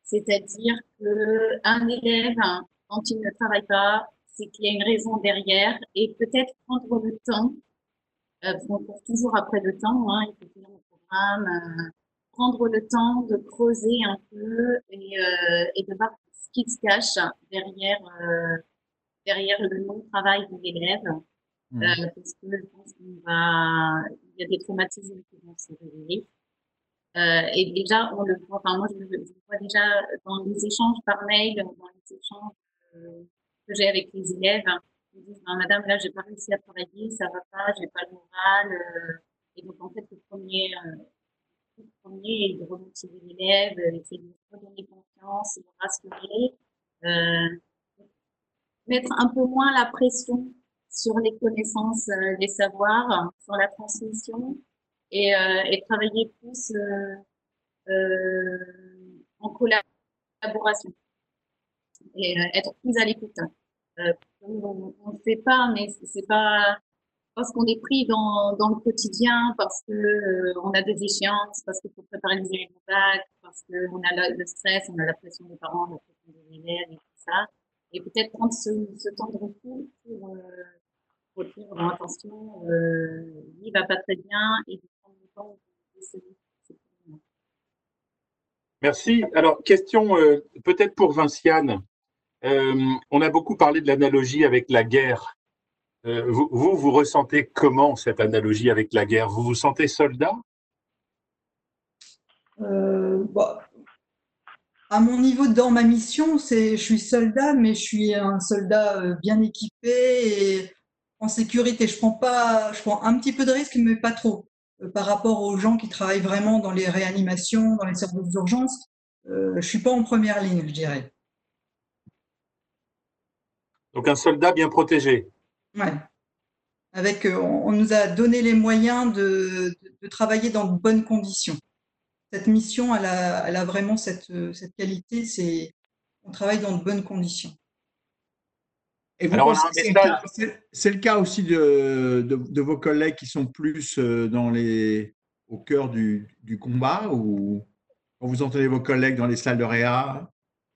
C'est-à-dire que un élève, quand il ne travaille pas, c'est qu'il y a une raison derrière et peut-être prendre le temps, euh, on court toujours après le temps, hein, il faut finir le programme, euh, prendre le temps de creuser un peu et, euh, et de voir ce qui se cache derrière, euh, derrière le non-travail de l'élève. Mmh. Euh, parce que je pense qu'il va, il y a des traumatismes qui vont se révéler. Et déjà, on le voit, enfin, moi, je, je, vois déjà dans les échanges par mail, dans les échanges que j'ai avec les élèves, ils disent, ben, madame, là, j'ai pas réussi à travailler, ça va pas, j'ai pas le moral. Et donc, en fait, le premier, le premier est de remotiver l'élève, essayer de redonner confiance, de rassurer, euh, mettre un peu moins la pression sur les connaissances, euh, les savoirs, sur la transmission et, euh, et travailler plus euh, en collaboration et être plus à l'écoute. on ne fait pas, mais c'est pas parce qu'on est pris dans, le quotidien, parce que euh, on a des échéances, parce qu'il faut préparer les événements, parce qu'on a le, stress, on a la pression des parents, la pression des élèves et tout ça. Et peut-être prendre ce, temps de recul pour, euh, pour dire bon, attention, euh, lui va pas très bien et de prendre le temps de Merci. Alors, question euh, peut-être pour Vinciane. Euh, on a beaucoup parlé de l'analogie avec la guerre. Euh, vous, vous, vous, ressentez comment cette analogie avec la guerre? Vous vous sentez soldat? Bah, À mon niveau, dans ma mission, je suis soldat, mais je suis un soldat bien équipé et en sécurité. Je prends pas, je prends un petit peu de risque, mais pas trop. Euh, par rapport aux gens qui travaillent vraiment dans les réanimations, dans les services d'urgence, euh, je suis pas en première ligne, je dirais. Donc un soldat bien protégé. Ouais. Avec, euh, on, nous a donné les moyens de, de, de, travailler dans de bonnes conditions. Cette mission, elle a, elle a vraiment cette, cette qualité, c'est on travaille dans de bonnes conditions. Et vous Alors, c'est le, le, cas aussi de, de, de, vos collègues qui sont plus euh, dans les, au cœur du, du combat ou quand vous entendez vos collègues dans les salles de réa?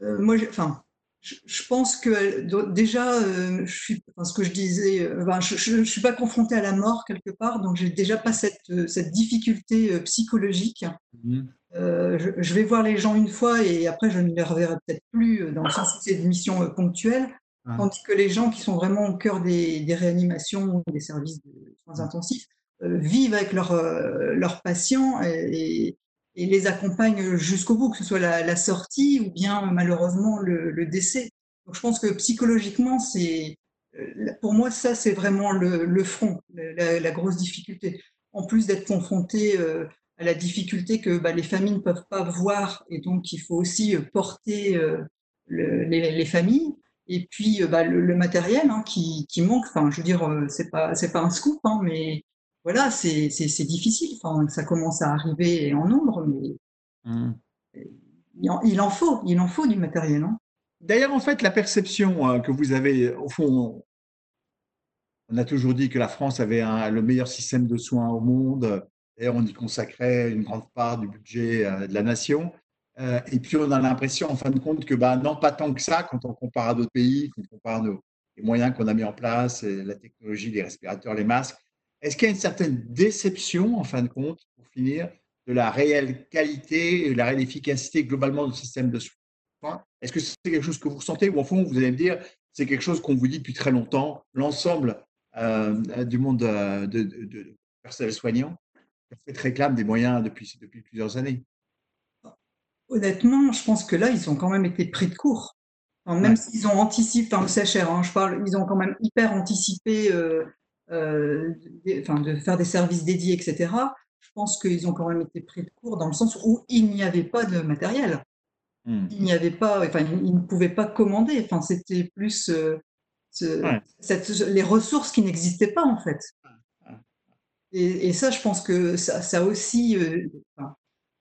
Euh, Moi, enfin, je, pense que déjà, euh, je suis, enfin, ce que je disais, euh, je ne suis pas confrontée à la mort quelque part, donc j'ai déjà pas cette, euh, cette difficulté psychologique. Mmh. Je, je, vais voir les gens une fois et après je ne les reverrai peut-être plus dans le sens c'est une mission ponctuelle. Ah. Tandis que les gens qui sont vraiment au cœur des, des réanimations, des services de soins intensifs, euh, vivent avec leurs euh, patients et, et, les accompagnent jusqu'au bout, que ce soit la, sortie ou bien malheureusement le, décès. Donc je pense que psychologiquement, c'est euh, pour moi ça c'est vraiment le, front, la, grosse difficulté. En plus d'être confronté euh, à la difficulté que bah, les familles ne peuvent pas voir et donc il faut aussi porter le, les, les, familles Et puis bah, le, matériel hein, qui, manque. Enfin, je veux dire, c'est pas pas un scoop, hein, mais voilà, c'est difficile. Enfin, ça commence à arriver en nombre, mais mmh. il, en, faut, il en faut du matériel. Hein. D'ailleurs, en fait, la perception que vous avez, au fond, on a toujours dit que la France avait le meilleur système de soins au monde. D'ailleurs, on y consacrait une grande part du budget euh, de la nation. Euh, et puis, on a l'impression, en fin de compte, que bah, non, pas tant que ça quand on compare à d'autres pays, quand on compare nos, les moyens qu'on a mis en place, la technologie, les respirateurs, les masques. Est-ce qu'il y a une certaine déception, en fin de compte, pour finir, de la réelle qualité et la réelle efficacité globalement du système de soins? Est-ce que c'est quelque chose que vous ressentez? Ou, au fond, vous allez me dire, c'est quelque chose qu'on vous dit depuis très longtemps, l'ensemble euh, du monde euh, de, personnel soignant réclame des moyens depuis, depuis plusieurs années? Honnêtement, je pense que là, ils ont quand même été pris de court. même s'ils ont anticipé, enfin, le CHR, hein, je parle, ils ont quand même hyper anticipé euh, enfin, de faire des services dédiés, etc. Je pense qu'ils ont quand même été pris de court dans le sens où il n'y avait pas de matériel. Hmm. Il n'y avait pas, enfin, ils ne pouvaient pas commander. Enfin, c'était plus les ressources qui n'existaient pas en fait. Et, ça, je pense que ça, aussi, euh,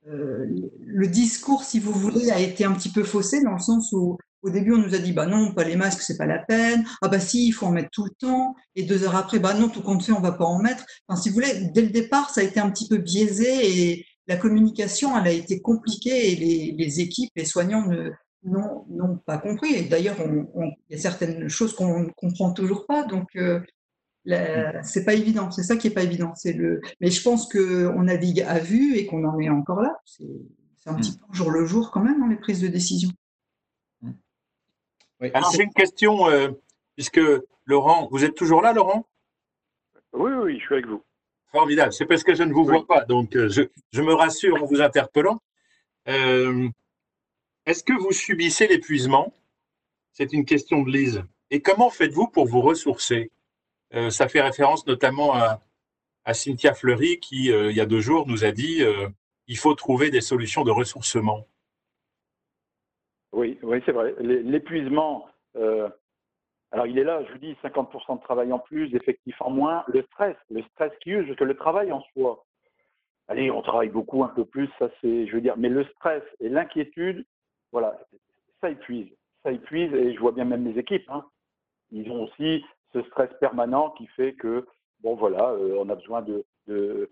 euh, le discours, si vous voulez, a été un petit peu faussé dans le sens où au début on nous a dit bah non, pas les masques, c'est pas la peine. Ah bah si, il faut en mettre tout le temps. Et deux heures après, bah non, tout compte fait, on va pas en mettre. Enfin, si vous voulez, dès le départ, ça a été un petit peu biaisé et la communication, elle a été compliquée et les, les équipes, les soignants ne, n'ont pas compris. Et d'ailleurs, il y a certaines choses qu'on ne comprend toujours pas. Donc, euh, c'est pas évident. C'est ça qui est pas évident. C'est le. Mais je pense qu'on navigue à vue et qu'on en est encore là. C'est un petit mm. peu jour le jour quand même dans les prises de décision. Alors j'ai une question, euh, puisque Laurent, vous êtes toujours là, Laurent? Oui, oui, je suis avec vous. Formidable. C'est parce que je ne vous vois pas, donc euh, je, je, me rassure en vous interpellant. Est-ce que vous subissez l'épuisement? C'est une question de Lise. Et comment faites-vous pour vous ressourcer? Euh, Ça fait référence notamment à, Cynthia Fleury qui, euh, il y a deux jours, nous a dit euh, il faut trouver des solutions de ressourcement. Oui, oui c'est vrai. L'épuisement, alors il est là, je vous dis, 50% de travail en plus, d'effectifs en moins, le stress, le stress qui use, que le travail en soi. Allez, on travaille beaucoup, un peu plus, ça c'est, je veux dire, mais le stress et l'inquiétude, voilà, ça épuise. Ça épuise et je vois bien même les équipes. Hein. Ils ont aussi ce stress permanent qui fait que, bon voilà, euh, on a besoin de, de,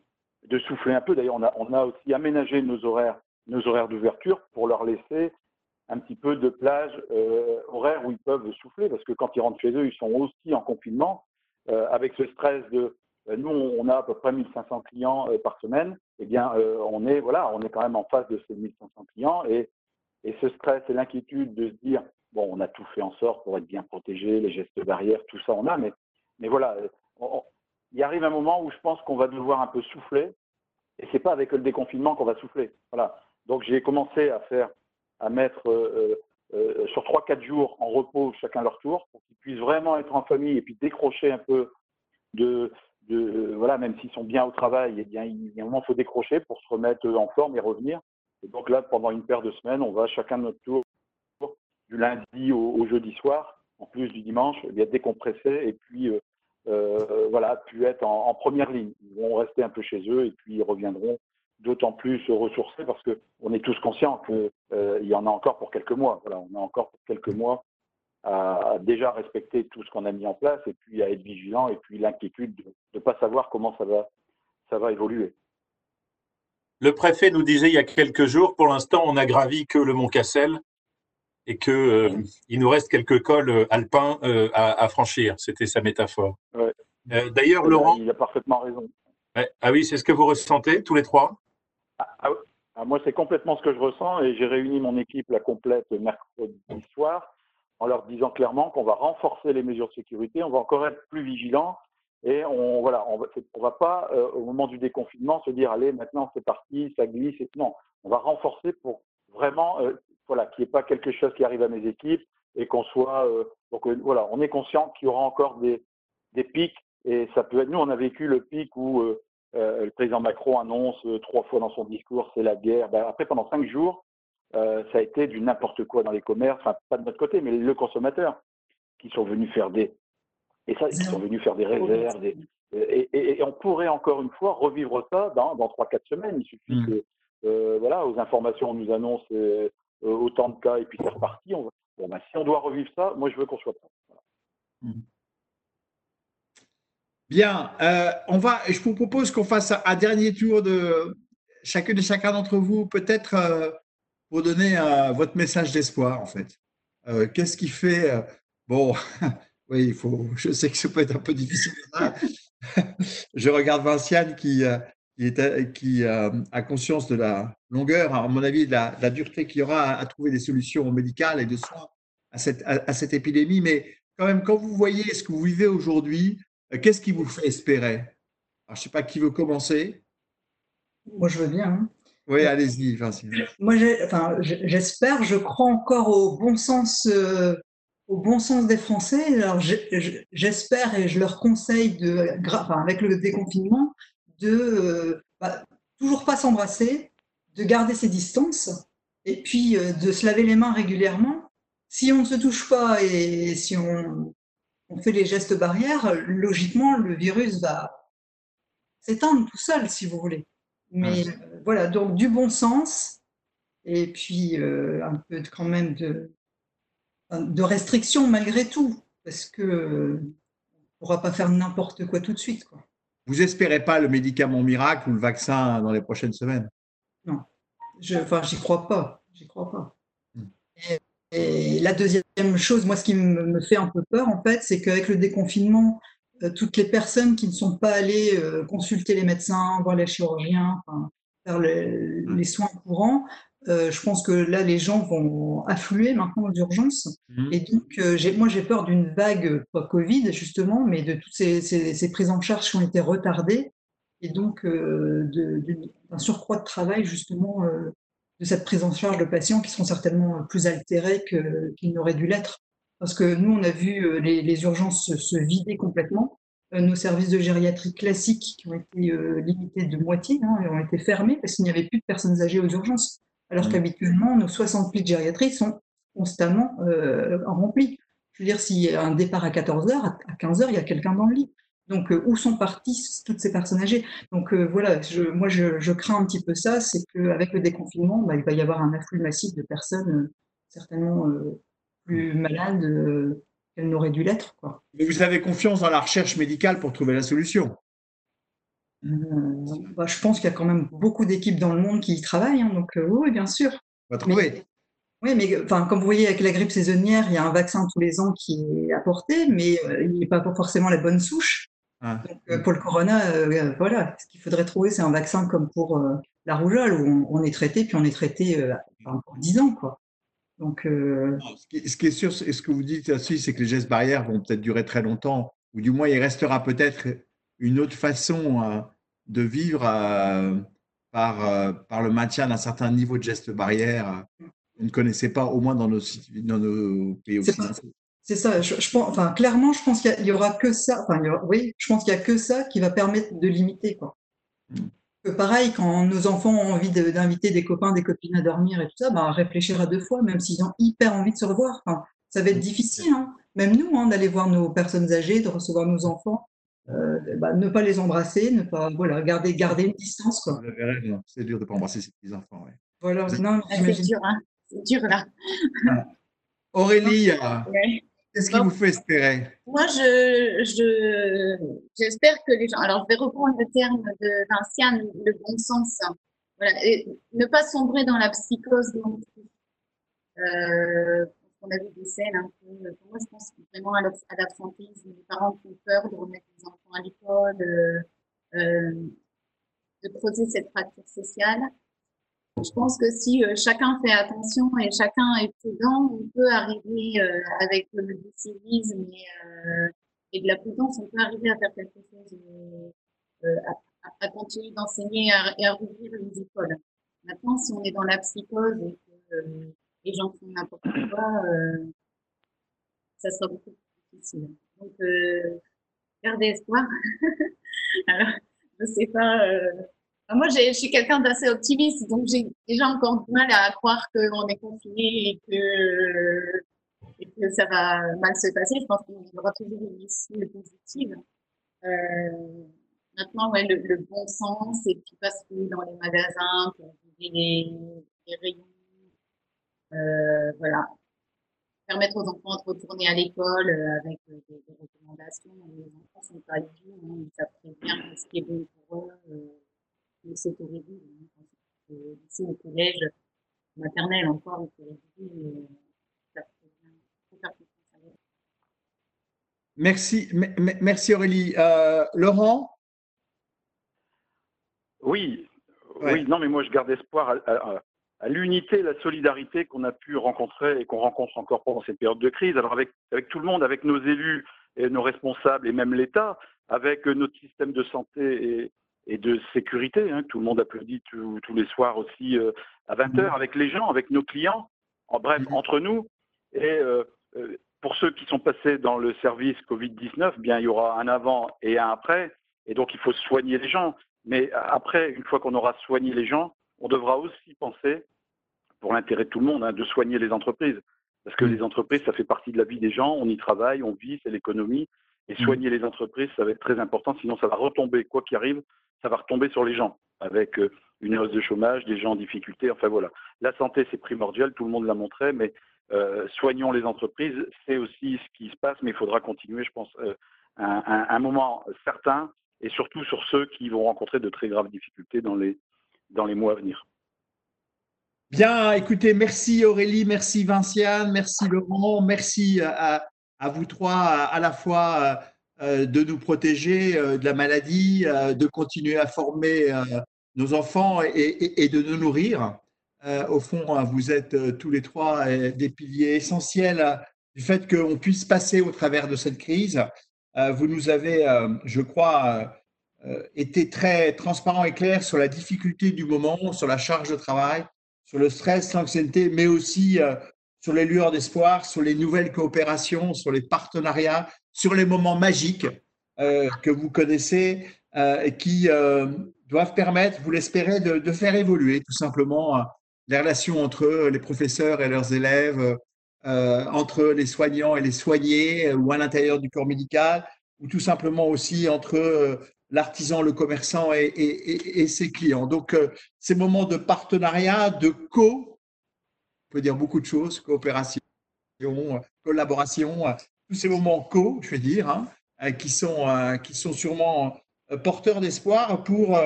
souffler un peu. D'ailleurs, on a, on a aussi aménagé nos horaires, nos horaires d'ouverture pour leur laisser un petit peu de plage euh, horaire où ils peuvent souffler parce que quand ils rentrent chez eux, ils sont aussi en confinement euh, avec ce stress de nous, on a à peu près 1500 clients par semaine. Eh bien, on est voilà, on est quand même en face de ces 1500 clients et et ce stress et l'inquiétude de se dire, bon, on a tout fait en sorte pour être bien protégé, les gestes barrières, tout ça on a, mais, mais voilà, il arrive un moment où je pense qu'on va devoir un peu souffler, et c'est pas avec le déconfinement qu'on va souffler. Voilà. Donc j'ai commencé à faire, à mettre euh, euh, euh, sur 3-4 jours en repos chacun leur tour, pour qu'ils puissent vraiment être en famille et puis décrocher un peu de, voilà, même s'ils sont bien au travail, eh bien, il y a un moment, il faut décrocher pour se remettre en forme et revenir donc là, pendant une paire de semaines, on va chacun notre tour, du lundi au, jeudi soir, en plus du dimanche, eh décompresser et puis voilà, puis être en, première ligne. Ils vont rester un peu chez eux et puis ils reviendront d'autant plus ressourcés parce qu'on est tous conscients qu'il euh, y en a encore pour quelques mois. Voilà, on a encore pour quelques mois à, déjà respecter tout ce qu'on a mis en place et puis à être vigilant et puis l'inquiétude de ne pas savoir comment ça va, ça va évoluer. Le préfet nous disait il y a quelques jours, pour l'instant, on n'a gravi que le Mont Cassel et qu'il euh, nous reste quelques cols euh, alpins euh, à, franchir. C'était sa métaphore. D'ailleurs, eh ben, Laurent. Il a parfaitement raison. Ah oui, c'est ce que vous ressentez tous les trois? Ah, ah, ah, Moi, c'est complètement ce que je ressens et j'ai réuni mon équipe la complète mercredi soir en leur disant clairement qu'on va renforcer les mesures de sécurité, on va encore être plus vigilant et on voilà, on va, va pas euh, au moment du déconfinement se dire allez maintenant c'est parti, ça glisse. Et, non, on va renforcer pour vraiment euh, voilà qu'il n'y ait pas quelque chose qui arrive à mes équipes et qu'on soit euh, donc voilà, on est conscient qu'il y aura encore des, des pics et ça peut être nous on a vécu le pic où le président Macron annonce trois fois dans son discours c'est la guerre. Ben, après pendant cinq jours ça a été du n'importe quoi dans les commerces, enfin pas de notre côté mais le consommateur. qui sont venus faire des et ça, qui sont venus faire des réserves. et, on pourrait encore une fois revivre ça dans, dans 3-4 semaines. Il suffit mm. que euh, voilà, aux informations, on nous annonce euh, autant de cas et puis c'est reparti. On, bon, ben, si on doit revivre ça, moi je veux qu'on soit prêt. Mm. Bien, euh, on va, je vous propose qu'on fasse un dernier tour de chacune et chacun d'entre vous, peut-être pour donner votre message d'espoir en fait. Qu'est-ce qui fait Bon, oui, il faut, je sais que ça peut être un peu difficile. je regarde Vinciane qui, est, qui a conscience de la longueur, à mon avis, de la, dureté qu'il y aura à, trouver des solutions médicales et de soins à cette, à, cette épidémie. Mais quand même, quand vous voyez ce que vous vivez aujourd'hui, euh, qu'est-ce qui vous fait espérer? Je ne sais pas qui veut commencer. Moi, je veux bien. Hein. Oui, allez-y. Moi, j'espère, je crois encore au bon sens. Euh, au bon sens des Français. Alors, j'espère et je leur conseille, de, avec le déconfinement, de euh, bah, toujours pas s'embrasser, de garder ses distances et puis euh, de se laver les mains régulièrement. Si on ne se touche pas et si on, fait les gestes barrières, logiquement, le virus va s'éteindre tout seul, si vous voulez. Mais euh, voilà, donc du bon sens et puis un peu quand même de, de restrictions malgré tout, parce que ne pourra pas faire n'importe quoi tout de suite. Quoi. Vous espérez pas le médicament miracle ou le vaccin dans les prochaines semaines? Non, je, enfin, j'y crois pas. J'y crois pas. Et, la deuxième chose, moi, ce qui me, fait un peu peur, en fait, c'est qu'avec le déconfinement, euh, toutes les personnes qui ne sont pas allées euh, consulter les médecins, voir les chirurgiens, faire hmm. les soins courants, euh, je pense que là, les gens vont affluer maintenant aux urgences. Mmh. Et donc, euh, moi, j'ai peur d'une vague, pas Covid justement, mais de toutes ces, prises en charge qui ont été retardées. Et donc, euh, d'un surcroît de travail justement de cette prise en charge de patients qui seront certainement plus altérés qu'ils n'auraient dû l'être. Parce que nous, on a vu les, urgences se, vider complètement. nos services de gériatrie classiques qui ont été limités de moitié, hein, ont été fermés parce qu'il n'y avait plus de personnes âgées aux urgences alors mmh. qu'habituellement, nos 60 lits de gériatrie sont constamment euh, remplis. Je veux dire, s'il y a un départ à 14 heures, à 15 heures, il y a quelqu'un dans le lit. Donc, euh, où sont parties toutes ces personnes âgées? Donc, euh, voilà, moi, je, crains un petit peu ça, c'est qu'avec le déconfinement, bah, il va y avoir un afflux massif de personnes certainement plus malades qu'elles n'auraient dû l'être. Mais vous avez confiance dans la recherche médicale pour trouver la solution? Euh, bah, je pense qu'il y a quand même beaucoup d'équipes dans le monde qui y travaillent, hein, donc euh, oui, bien sûr. On va trouver. oui, mais enfin, comme vous voyez avec la grippe saisonnière, il y a un vaccin tous les ans qui est apporté, mais euh, il n'est pas forcément la bonne souche. Ah. Donc, pour le corona, voilà, ce qu'il faudrait trouver, c'est un vaccin comme pour la rougeole, où on, est traité, puis on est traité pour 10 ans, quoi. Donc, ce, qui, est sûr, ce que vous dites aussi, c'est que les gestes barrières vont peut-être durer très longtemps, ou du moins il restera peut-être une autre façon de vivre euh, par, euh, par le maintien d'un certain niveau de gestes barrières qu'on ne connaissait pas, au moins dans nos, dans nos pays occidentaux. C'est ça. Je, pense, enfin, clairement, je pense qu'il y, aura que ça. Enfin, oui, je pense qu'il y a que ça qui va permettre de limiter, quoi. Que pareil, quand nos enfants ont envie d'inviter des copains, des copines à dormir et tout ça, bah, réfléchir à deux fois, même s'ils ont hyper envie de se revoir. Enfin, ça va être difficile, hein. même nous, hein, d'aller voir nos personnes âgées, de recevoir nos enfants. Euh, bah, ne pas les embrasser, ne pas voilà, garder, garder une distance. Quoi. C'est dur de ne pas embrasser ses petits-enfants. Ouais. Voilà, c'est dur, hein c'est dur là. Aurélie, qu'est-ce qui vous fait espérer? Moi, je, je, j'espère que les gens. Alors, je vais reprendre le terme de Vinciane, le bon sens. Voilà, et ne pas sombrer dans la psychose non plus. Euh, on a vu des scènes un peu. Pour moi, je pense vraiment à l'absentisme, les parents qui ont peur de remettre les enfants à l'école, euh, euh, de creuser cette fracture sociale. Je pense que si chacun fait attention et chacun est prudent, on peut arriver avec le civisme et, de la prudence, on peut arriver à faire quelque chose, à, continuer d'enseigner et à rouvrir les écoles. Maintenant, si on est dans la psychose et que les gens font n'importe quoi, euh, ça sera beaucoup plus difficile. Donc, euh, gardez espoir. Alors, je sais pas. Euh, moi, je suis quelqu'un d'assez optimiste, donc j'ai déjà encore du mal à croire qu'on est confiné et que, et que ça va mal se passer. Je pense qu'il y aura toujours une issue positive. Euh, maintenant, ouais, le, bon sens, c'est qu'il passe dans les magasins pour les, les rayons. Euh, voilà. Permettre aux enfants de retourner à l'école euh, avec euh, des, recommandations. Les enfants sont pas idiots, hein, ils savent bien ce qui est bon pour eux. Euh, c'est horrible. Hein, ici au collège, maternelle encore, au collège, euh, ça très bien. Faut faire Merci, merci Aurélie. Euh, Laurent? Oui, ouais. oui, non, mais moi je garde espoir à, à, à l'unité, la solidarité qu'on a pu rencontrer et qu'on rencontre encore pendant cette période de crise. Alors avec, avec tout le monde, avec nos élus et nos responsables et même l'État, avec notre système de santé et, et de sécurité. Hein, tout le monde applaudit tous, tous les soirs aussi euh, à 20h avec les gens, avec nos clients, en bref, entre nous. Et euh, euh, pour ceux qui sont passés dans le service Covid-19, bien, il y aura un avant et un après. Et donc, il faut soigner les gens. Mais après, une fois qu'on aura soigné les gens, on devra aussi penser, pour l'intérêt de tout le monde, hein, de soigner les entreprises. Parce que les entreprises, ça fait partie de la vie des gens, on y travaille, on vit, c'est l'économie. Et soigner les entreprises, ça va être très important, sinon ça va retomber, quoi qu'il arrive, ça va retomber sur les gens, avec une hausse de chômage, des gens en difficulté, enfin voilà. La santé, c'est primordial, tout le monde l'a montré, mais euh, soignons les entreprises, c'est aussi ce qui se passe, mais il faudra continuer, je pense, euh, un, un, un, moment certain, et surtout sur ceux qui vont rencontrer de très graves difficultés dans les, dans les mois à venir. Bien, écoutez, merci Aurélie, merci Vinciane, merci Laurent, merci à, à vous trois à, la fois euh, de nous protéger euh, de la maladie, euh, de continuer à former nos enfants et, de nous nourrir. au fond, vous êtes tous les trois des piliers essentiels du fait qu'on puisse passer au travers de cette crise. Vous nous avez, je crois, été très transparent et clair sur la difficulté du moment, sur la charge de travail, sur le stress, l'anxiété, mais aussi sur les lueurs d'espoir, sur les nouvelles coopérations, sur les partenariats, sur les moments magiques euh, que vous connaissez euh, et qui euh, doivent permettre, vous l'espérez, de, faire évoluer tout simplement les relations entre les professeurs et leurs élèves, entre les soignants et les soignés, ou à l'intérieur du corps médical, ou tout simplement aussi entre l'artisan, le commerçant et, et, ses clients. Donc, ces moments de partenariat, de co, peut dire beaucoup de choses, coopération, collaboration, tous ces moments co, je vais dire, hein, qui, sont, qui sont sûrement porteurs d'espoir pour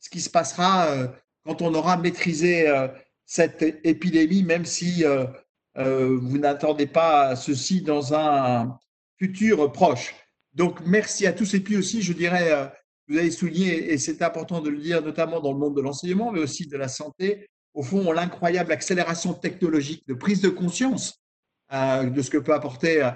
ce qui se passera quand on aura maîtrisé cette épidémie, même si vous n'attendez pas ceci dans un futur proche. Donc, merci à tous. Et puis aussi, je dirais, vous avez souligné, et c'est important de le dire, notamment dans le monde de l'enseignement, mais aussi de la santé, au fond, l'incroyable accélération technologique de prise de conscience euh, de ce que peut apporter euh,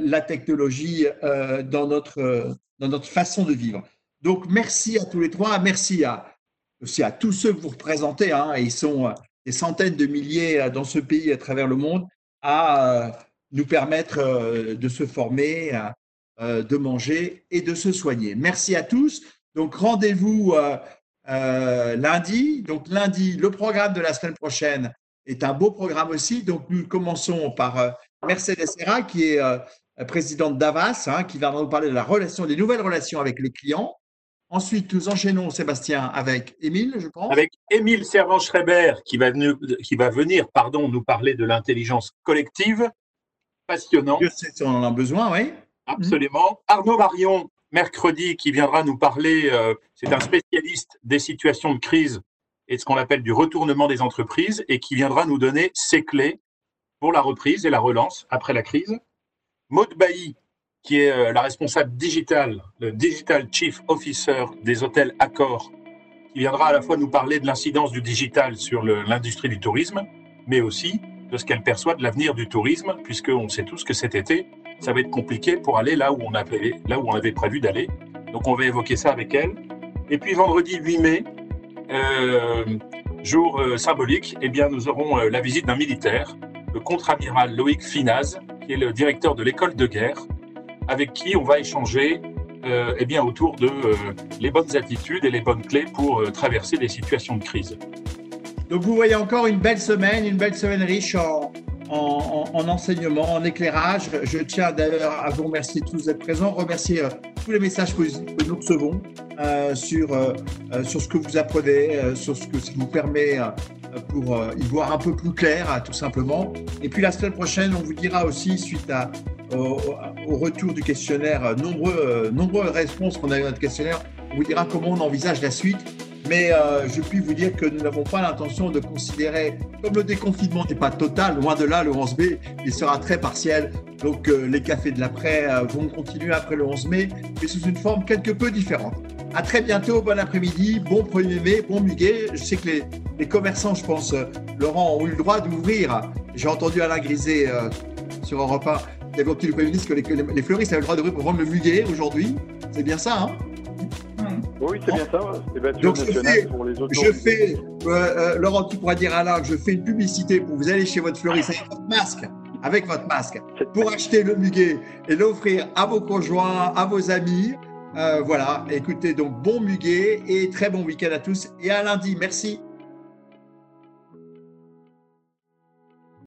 la technologie euh, dans, notre, dans notre façon de vivre. Donc, merci à tous les trois. Merci à, aussi à tous ceux que vous représentez. Hein, ils sont des centaines de milliers dans ce pays à travers le monde à nous permettre de se former, de manger et de se soigner. Merci à tous. Donc, rendez-vous euh, lundi. Donc lundi, le programme de la semaine prochaine est un beau programme aussi. Donc nous commençons par euh, Mercedes Serra, qui est euh, présidente d'Avas, hein, qui va nous parler de la relation, des nouvelles relations avec les clients. Ensuite, nous enchaînons, Sébastien, avec Émile, je pense. Avec Émile Servan-Schreiber, qui va, venir, qui va venir pardon, nous parler de l'intelligence collective. Passionnant. Je sais si on en a besoin, oui. Absolument. Arnaud Marion, mercredi qui viendra nous parler, euh, c'est un spécialiste des situations de crise et de ce qu'on appelle du retournement des entreprises et qui viendra nous donner ses clés pour la reprise et la relance après la crise. Maud Bailly, qui est euh, la responsable digital, le Digital Chief Officer des hôtels Accor, qui viendra à la fois nous parler de l'incidence du digital sur l'industrie du tourisme, mais aussi de ce qu'elle perçoit de l'avenir du tourisme, puisqu'on sait tous que cet été, ça va être compliqué pour aller là où on avait, prévu d'aller. Donc on va évoquer ça avec elle. Et puis vendredi 8 mai, euh, jour euh, symbolique, eh bien nous aurons euh, la visite d'un militaire, le contre-amiral Loïc Finaz, qui est le directeur de l'école de guerre, avec qui on va échanger eh bien, autour de les bonnes attitudes et les bonnes clés pour traverser des situations de crise. Donc vous voyez encore une belle semaine, une belle semaine riche en, en, en enseignement, en éclairage. Je tiens d'ailleurs à vous remercier tous d'être présents, remercier euh, tous les messages positifs que nous recevons euh, sur, euh, sur ce que vous apprenez, sur ce que ça vous permet pour y voir un peu plus clair, tout simplement. Et puis la semaine prochaine, on vous dira aussi, suite à, au, retour du questionnaire, nombreux, nombreuses réponses qu'on a eu dans notre questionnaire, on vous dira comment on envisage la suite. Mais euh, je puis vous dire que nous n'avons pas l'intention de considérer, comme le déconfinement n'est pas total, loin de là, le 11 mai, il sera très partiel. Donc euh, les cafés de l'après euh, vont continuer après le 11 mai, mais sous une forme quelque peu différente. À très bientôt, bon après-midi, bon 1er mai, bon muguet. Je sais que les, commerçants, je pense, Laurent, ont eu le droit d'ouvrir. J'ai entendu Alain Griset sur Europe 1 qui avait obtenu le Premier ministre que les- les fleuristes avaient le droit d'ouvrir pour vendre le muguet aujourd'hui. C'est bien ça, hein? Oui, c'est bien ça. C'est Donc, je fais- pour les. Je fais, euh, euh, Laurent, tu pourras dire à Alain je fais une publicité pour vous aller chez votre fleuriste avec votre masque, avec votre masque, pour acheter le muguet et l'offrir à vos conjoints, à vos amis. Euh, voilà, écoutez, donc bon muguet et très bon week-end à tous et à lundi. Merci.